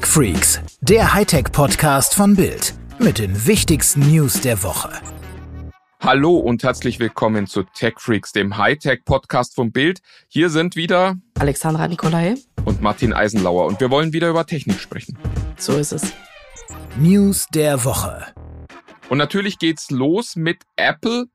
Tech Freaks, der Hightech-Podcast von Bild mit den wichtigsten News der Woche. Hallo und herzlich willkommen zu Tech Freaks, dem Hightech-Podcast von Bild. Hier sind wieder Alexandra Nikolai und Martin Eisenlauer und wir wollen wieder über Technik sprechen. So ist es. News der Woche. Und natürlich geht's los mit Apple,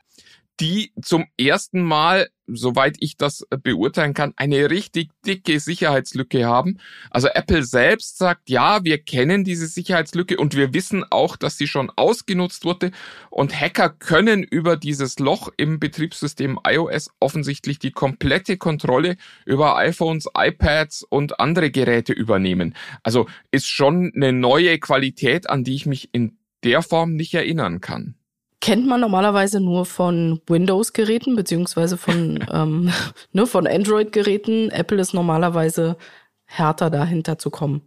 die zum ersten Mal, soweit ich das beurteilen kann, eine richtig dicke Sicherheitslücke haben. Also Apple selbst sagt, ja, wir kennen diese Sicherheitslücke und wir wissen auch, dass sie schon ausgenutzt wurde und Hacker können über dieses Loch im Betriebssystem iOS offensichtlich die komplette Kontrolle über iPhones, iPads und andere Geräte übernehmen. Also ist schon eine neue Qualität, an die ich mich in der Form nicht erinnern kann kennt man normalerweise nur von Windows-Geräten beziehungsweise von, ähm, ne, von Android-Geräten. Apple ist normalerweise härter dahinter zu kommen.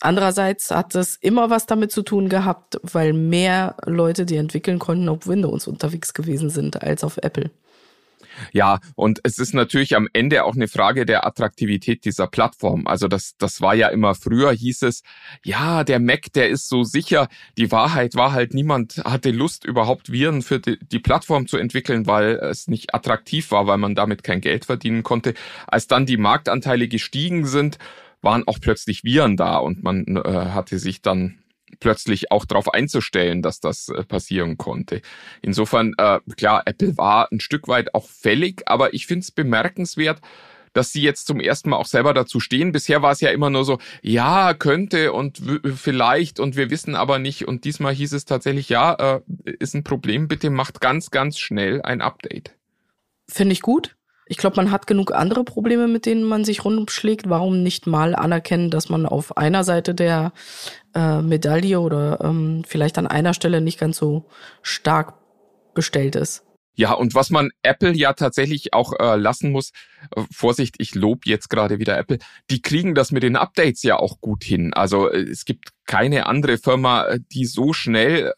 Andererseits hat es immer was damit zu tun gehabt, weil mehr Leute, die entwickeln konnten, auf Windows unterwegs gewesen sind als auf Apple. Ja, und es ist natürlich am Ende auch eine Frage der Attraktivität dieser Plattform. Also das, das war ja immer früher, hieß es, ja, der Mac, der ist so sicher. Die Wahrheit war halt, niemand hatte Lust, überhaupt Viren für die, die Plattform zu entwickeln, weil es nicht attraktiv war, weil man damit kein Geld verdienen konnte. Als dann die Marktanteile gestiegen sind, waren auch plötzlich Viren da und man äh, hatte sich dann plötzlich auch darauf einzustellen, dass das äh, passieren konnte. Insofern, äh, klar, Apple war ein Stück weit auch fällig, aber ich finde es bemerkenswert, dass sie jetzt zum ersten Mal auch selber dazu stehen. Bisher war es ja immer nur so, ja, könnte und vielleicht und wir wissen aber nicht. Und diesmal hieß es tatsächlich, ja, äh, ist ein Problem, bitte macht ganz, ganz schnell ein Update. Finde ich gut. Ich glaube, man hat genug andere Probleme, mit denen man sich rundumschlägt. Warum nicht mal anerkennen, dass man auf einer Seite der äh, Medaille oder ähm, vielleicht an einer Stelle nicht ganz so stark bestellt ist? Ja, und was man Apple ja tatsächlich auch äh, lassen muss, äh, Vorsicht, ich lob jetzt gerade wieder Apple, die kriegen das mit den Updates ja auch gut hin. Also äh, es gibt keine andere Firma, äh, die so schnell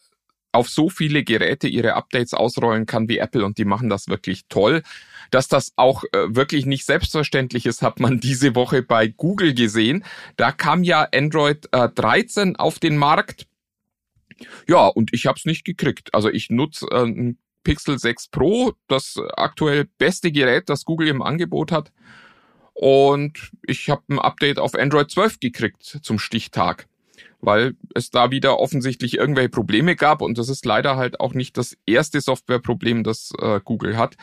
auf so viele Geräte ihre Updates ausrollen kann wie Apple und die machen das wirklich toll. Dass das auch äh, wirklich nicht selbstverständlich ist, hat man diese Woche bei Google gesehen. Da kam ja Android äh, 13 auf den Markt. Ja, und ich habe es nicht gekriegt. Also ich nutze äh, ein Pixel 6 Pro, das aktuell beste Gerät, das Google im Angebot hat. Und ich habe ein Update auf Android 12 gekriegt zum Stichtag weil es da wieder offensichtlich irgendwelche Probleme gab und das ist leider halt auch nicht das erste Softwareproblem, das äh, Google hat.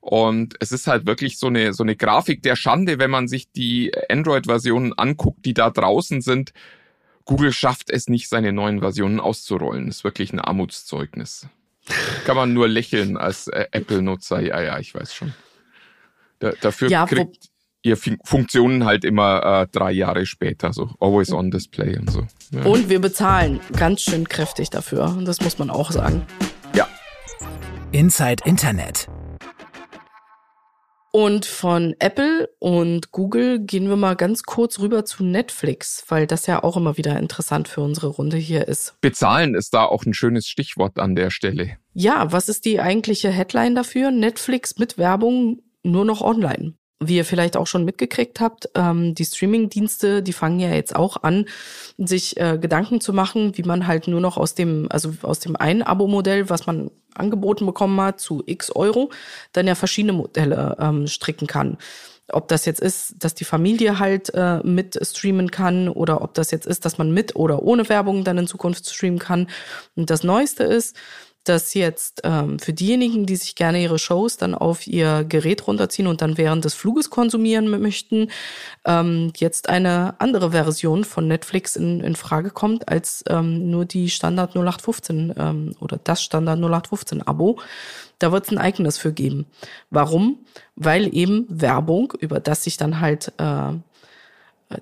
Und es ist halt wirklich so eine, so eine Grafik der Schande, wenn man sich die Android-Versionen anguckt, die da draußen sind. Google schafft es nicht, seine neuen Versionen auszurollen. Das ist wirklich ein Armutszeugnis. Kann man nur lächeln als äh, Apple-Nutzer. Ja, ja, ich weiß schon. Da, dafür ja, kriegt ihr Funktionen halt immer äh, drei Jahre später, so always on display und so. Ja. Und wir bezahlen ganz schön kräftig dafür. Das muss man auch sagen. Ja. Inside Internet. Und von Apple und Google gehen wir mal ganz kurz rüber zu Netflix, weil das ja auch immer wieder interessant für unsere Runde hier ist. Bezahlen ist da auch ein schönes Stichwort an der Stelle. Ja, was ist die eigentliche Headline dafür? Netflix mit Werbung nur noch online wie ihr vielleicht auch schon mitgekriegt habt, ähm, die Streaming-Dienste, die fangen ja jetzt auch an, sich äh, Gedanken zu machen, wie man halt nur noch aus dem, also aus dem einen Abo-Modell, was man angeboten bekommen hat, zu x Euro, dann ja verschiedene Modelle ähm, stricken kann. Ob das jetzt ist, dass die Familie halt äh, mit streamen kann oder ob das jetzt ist, dass man mit oder ohne Werbung dann in Zukunft streamen kann. Und das Neueste ist, dass jetzt ähm, für diejenigen, die sich gerne ihre Shows dann auf ihr Gerät runterziehen und dann während des Fluges konsumieren möchten, ähm, jetzt eine andere Version von Netflix in, in Frage kommt als ähm, nur die Standard 0815 ähm, oder das Standard 0815 Abo. Da wird es ein eigenes für geben. Warum? Weil eben Werbung, über das sich dann halt äh,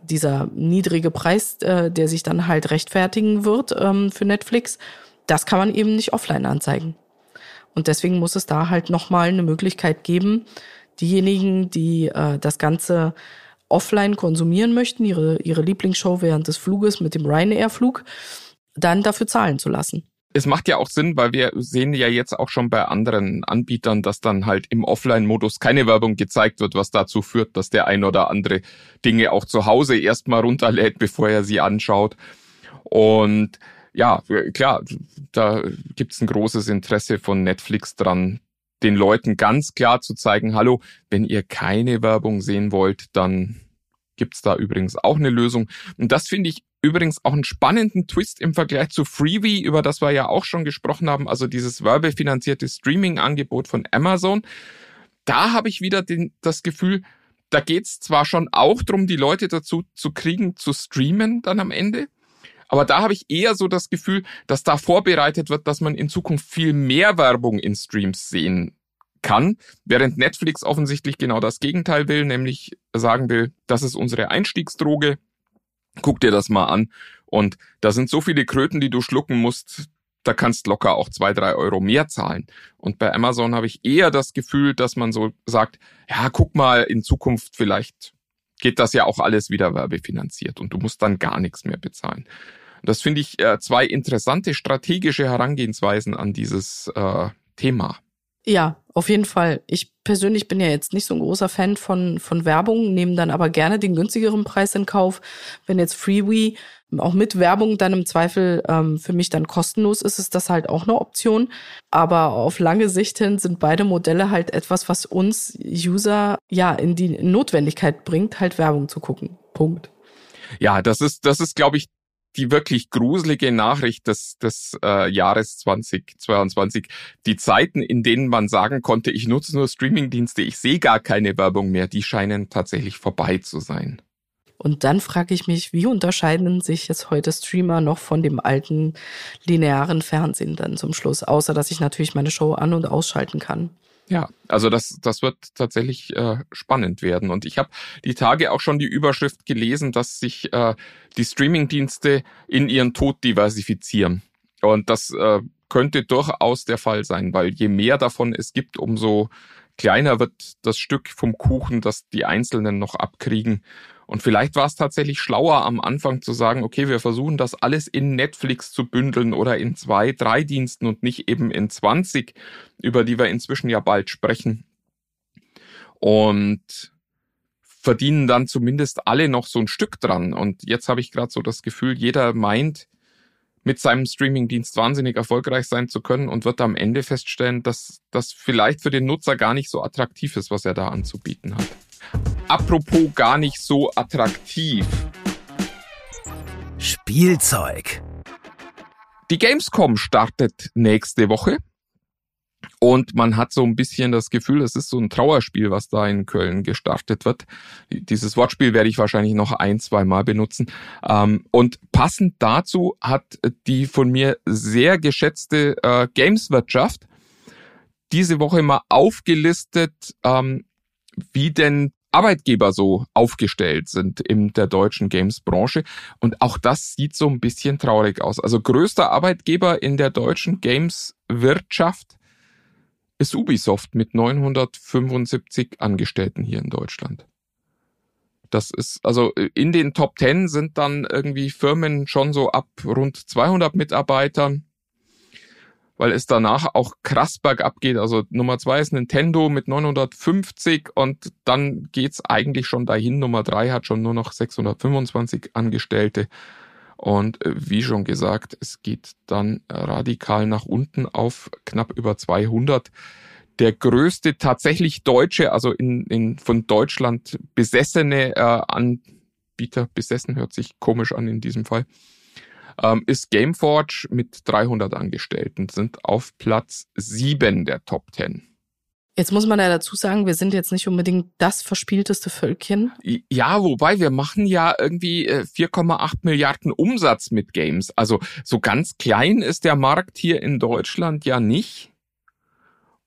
dieser niedrige Preis, äh, der sich dann halt rechtfertigen wird ähm, für Netflix, das kann man eben nicht offline anzeigen. Und deswegen muss es da halt nochmal eine Möglichkeit geben, diejenigen, die äh, das Ganze offline konsumieren möchten, ihre, ihre Lieblingsshow während des Fluges mit dem Ryanair-Flug, dann dafür zahlen zu lassen. es macht ja auch Sinn, weil wir sehen ja jetzt auch schon bei anderen Anbietern, dass dann halt im Offline-Modus keine Werbung gezeigt wird, was dazu führt, dass der ein oder andere Dinge auch zu Hause erstmal runterlädt, bevor er sie anschaut. Und ja, klar, da gibt's ein großes Interesse von Netflix dran, den Leuten ganz klar zu zeigen, hallo, wenn ihr keine Werbung sehen wollt, dann gibt's da übrigens auch eine Lösung. Und das finde ich übrigens auch einen spannenden Twist im Vergleich zu Freebie, über das wir ja auch schon gesprochen haben, also dieses werbefinanzierte Streaming-Angebot von Amazon. Da habe ich wieder den, das Gefühl, da geht's zwar schon auch drum, die Leute dazu zu kriegen, zu streamen dann am Ende, aber da habe ich eher so das Gefühl, dass da vorbereitet wird, dass man in Zukunft viel mehr Werbung in Streams sehen kann, während Netflix offensichtlich genau das Gegenteil will, nämlich sagen will, das ist unsere Einstiegsdroge, guck dir das mal an. Und da sind so viele Kröten, die du schlucken musst, da kannst locker auch zwei, drei Euro mehr zahlen. Und bei Amazon habe ich eher das Gefühl, dass man so sagt, ja, guck mal, in Zukunft vielleicht geht das ja auch alles wieder werbefinanziert und du musst dann gar nichts mehr bezahlen. Das finde ich äh, zwei interessante strategische Herangehensweisen an dieses äh, Thema. Ja, auf jeden Fall. Ich persönlich bin ja jetzt nicht so ein großer Fan von, von Werbung, nehme dann aber gerne den günstigeren Preis in Kauf. Wenn jetzt Freewee auch mit Werbung dann im Zweifel ähm, für mich dann kostenlos ist, ist das halt auch eine Option. Aber auf lange Sicht hin sind beide Modelle halt etwas, was uns User ja in die Notwendigkeit bringt, halt Werbung zu gucken. Punkt. Ja, das ist, das ist, glaube ich, die wirklich gruselige Nachricht des, des äh, Jahres 2022. Die Zeiten, in denen man sagen konnte, ich nutze nur Streamingdienste, ich sehe gar keine Werbung mehr, die scheinen tatsächlich vorbei zu sein. Und dann frage ich mich, wie unterscheiden sich jetzt heute Streamer noch von dem alten linearen Fernsehen dann zum Schluss, außer dass ich natürlich meine Show an- und ausschalten kann. Ja, also das, das wird tatsächlich äh, spannend werden. Und ich habe die Tage auch schon die Überschrift gelesen, dass sich äh, die Streamingdienste in ihren Tod diversifizieren. Und das äh, könnte durchaus der Fall sein, weil je mehr davon es gibt, umso kleiner wird das Stück vom Kuchen, das die Einzelnen noch abkriegen. Und vielleicht war es tatsächlich schlauer am Anfang zu sagen, okay, wir versuchen das alles in Netflix zu bündeln oder in zwei, drei Diensten und nicht eben in 20, über die wir inzwischen ja bald sprechen. Und verdienen dann zumindest alle noch so ein Stück dran. Und jetzt habe ich gerade so das Gefühl, jeder meint, mit seinem Streamingdienst wahnsinnig erfolgreich sein zu können und wird am Ende feststellen, dass das vielleicht für den Nutzer gar nicht so attraktiv ist, was er da anzubieten hat. Apropos gar nicht so attraktiv. Spielzeug. Die Gamescom startet nächste Woche. Und man hat so ein bisschen das Gefühl, es ist so ein Trauerspiel, was da in Köln gestartet wird. Dieses Wortspiel werde ich wahrscheinlich noch ein, zwei Mal benutzen. Ähm, und passend dazu hat die von mir sehr geschätzte äh, Gameswirtschaft diese Woche mal aufgelistet, ähm, wie denn Arbeitgeber so aufgestellt sind in der deutschen Games-Branche. Und auch das sieht so ein bisschen traurig aus. Also größter Arbeitgeber in der deutschen Games-Wirtschaft ist Ubisoft mit 975 Angestellten hier in Deutschland. Das ist, also in den Top 10 sind dann irgendwie Firmen schon so ab rund 200 Mitarbeitern weil es danach auch krass bergab geht. Also Nummer zwei ist Nintendo mit 950 und dann geht's eigentlich schon dahin. Nummer drei hat schon nur noch 625 Angestellte. Und äh, wie schon gesagt, es geht dann radikal nach unten auf knapp über 200. Der größte tatsächlich deutsche, also in, in von Deutschland besessene äh, Anbieter, besessen hört sich komisch an in diesem Fall, ähm, ist Gameforge mit 300 Angestellten, sind auf Platz 7 der Top 10. Jetzt muss man ja dazu sagen, wir sind jetzt nicht unbedingt das verspielteste Völkchen. Ja, wobei wir machen ja irgendwie 4,8 äh, Milliarden Umsatz mit Games. Also so ganz klein ist der Markt hier in Deutschland ja nicht.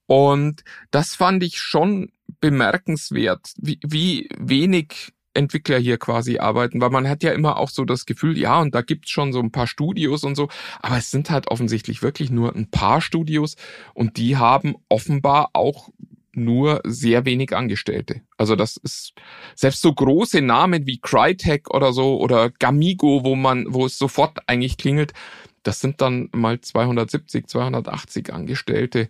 Und das fand ich schon bemerkenswert, wie, wie wenig Entwickler hier quasi arbeiten, weil man hat ja immer auch so das Gefühl, ja, und da gibt's schon so ein paar Studios und so, aber es sind halt offensichtlich wirklich nur ein paar Studios und die haben offenbar auch nur sehr wenig Angestellte. Also das ist selbst so große Namen wie Crytek oder so oder Gamigo, wo man, wo es sofort eigentlich klingelt, das sind dann mal 270, 280 Angestellte.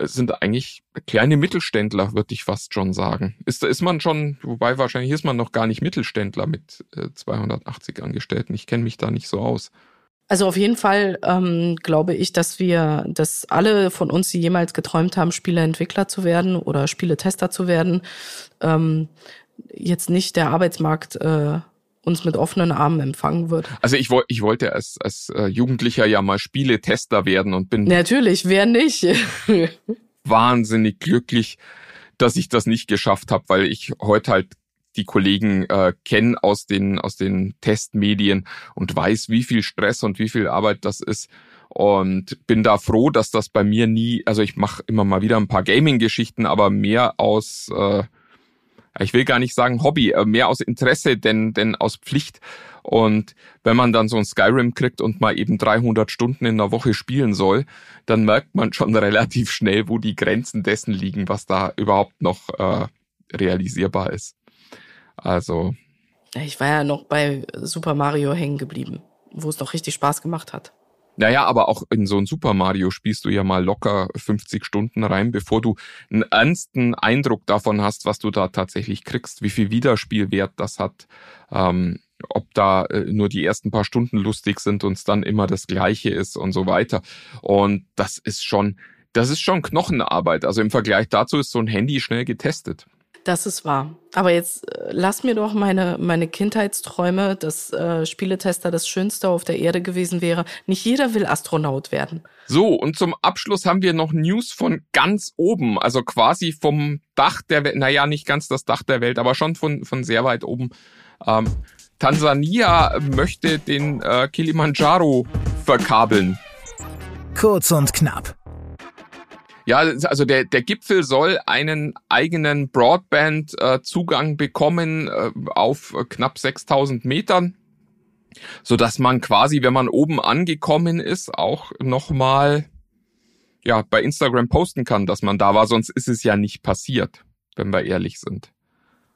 Sind eigentlich kleine Mittelständler, würde ich fast schon sagen. Ist, ist man schon, wobei wahrscheinlich ist man noch gar nicht Mittelständler mit 280 äh, Angestellten. Ich kenne mich da nicht so aus. Also auf jeden Fall ähm, glaube ich, dass wir, dass alle von uns, die jemals geträumt haben, Spieleentwickler zu werden oder Spieletester zu werden, ähm, jetzt nicht der Arbeitsmarkt äh, uns mit offenen Armen empfangen wird. Also ich, ich wollte als, als äh, Jugendlicher ja mal Spieletester werden und bin. Natürlich, wer nicht? wahnsinnig glücklich, dass ich das nicht geschafft habe, weil ich heute halt die Kollegen äh, kenne aus den, aus den Testmedien und weiß, wie viel Stress und wie viel Arbeit das ist. Und bin da froh, dass das bei mir nie, also ich mache immer mal wieder ein paar Gaming-Geschichten, aber mehr aus äh, ich will gar nicht sagen Hobby, äh, mehr aus Interesse denn, denn aus Pflicht. Und wenn man dann so ein Skyrim kriegt und mal eben 300 Stunden in der Woche spielen soll, dann merkt man schon relativ schnell, wo die Grenzen dessen liegen, was da überhaupt noch äh, realisierbar ist. Also. Ich war ja noch bei Super Mario hängen geblieben, wo es noch richtig Spaß gemacht hat. Naja, aber auch in so ein Super Mario spielst du ja mal locker 50 Stunden rein, bevor du einen ernsten Eindruck davon hast, was du da tatsächlich kriegst, wie viel Wiederspielwert das hat, ähm, ob da äh, nur die ersten paar Stunden lustig sind und es dann immer das Gleiche ist und so weiter. Und das ist schon, das ist schon Knochenarbeit. Also im Vergleich dazu ist so ein Handy schnell getestet. Das ist wahr. Aber jetzt äh, lass mir doch meine, meine Kindheitsträume, dass äh, Spieletester das Schönste auf der Erde gewesen wäre. Nicht jeder will Astronaut werden. So, und zum Abschluss haben wir noch News von ganz oben, also quasi vom Dach der Welt, naja, nicht ganz das Dach der Welt, aber schon von, von sehr weit oben. Ähm, Tansania möchte den äh, Kilimanjaro verkabeln. Kurz und knapp. Ja, also der, der Gipfel soll einen eigenen Broadband-Zugang bekommen äh, auf knapp 6000 Metern, so dass man quasi, wenn man oben angekommen ist, auch nochmal ja, bei Instagram posten kann, dass man da war, sonst ist es ja nicht passiert, wenn wir ehrlich sind.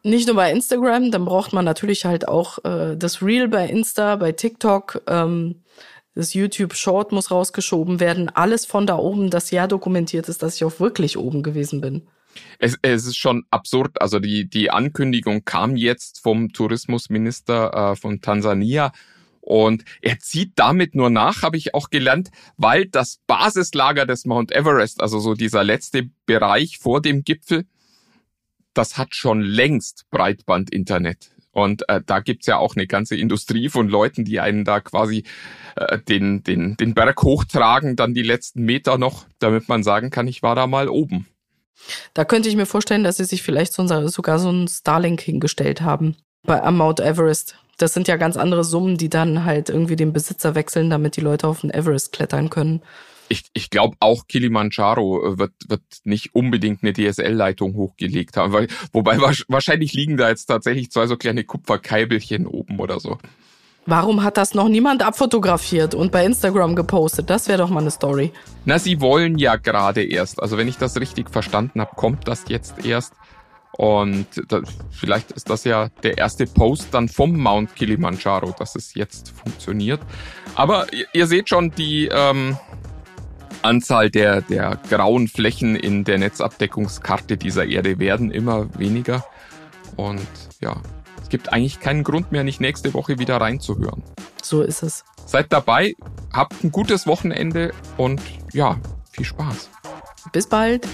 Nicht nur bei Instagram, dann braucht man natürlich halt auch äh, das Reel bei Insta, bei TikTok. Ähm, das YouTube Short muss rausgeschoben werden. Alles von da oben, das ja dokumentiert ist, dass ich auch wirklich oben gewesen bin. Es, es ist schon absurd. Also die, die Ankündigung kam jetzt vom Tourismusminister äh, von Tansania. Und er zieht damit nur nach, habe ich auch gelernt, weil das Basislager des Mount Everest, also so dieser letzte Bereich vor dem Gipfel, das hat schon längst Breitband-Internet. Und äh, da gibt's ja auch eine ganze Industrie von Leuten, die einen da quasi äh, den, den, den Berg hochtragen, dann die letzten Meter noch, damit man sagen kann, ich war da mal oben. Da könnte ich mir vorstellen, dass sie sich vielleicht so, sogar so ein Starlink hingestellt haben bei am Mount Everest. Das sind ja ganz andere Summen, die dann halt irgendwie den Besitzer wechseln, damit die Leute auf den Everest klettern können ich, ich glaube auch Kilimanjaro äh, wird, wird nicht unbedingt eine DSL-Leitung hochgelegt haben, weil, wobei wahrscheinlich liegen da jetzt tatsächlich zwei so kleine Kupferkeibelchen oben oder so. Warum hat das noch niemand abfotografiert und bei Instagram gepostet? Das wäre doch mal eine Story. Na, sie wollen ja gerade erst. Also wenn ich das richtig verstanden habe, kommt das jetzt erst. Und da, vielleicht ist das ja der erste Post dann vom Mount Kilimanjaro, dass es jetzt funktioniert. Aber ihr, ihr seht schon, die, ähm, Anzahl der, der grauen Flächen in der Netzabdeckungskarte dieser Erde werden immer weniger. Und ja, es gibt eigentlich keinen Grund mehr, nicht nächste Woche wieder reinzuhören. So ist es. Seid dabei, habt ein gutes Wochenende und ja, viel Spaß. Bis bald.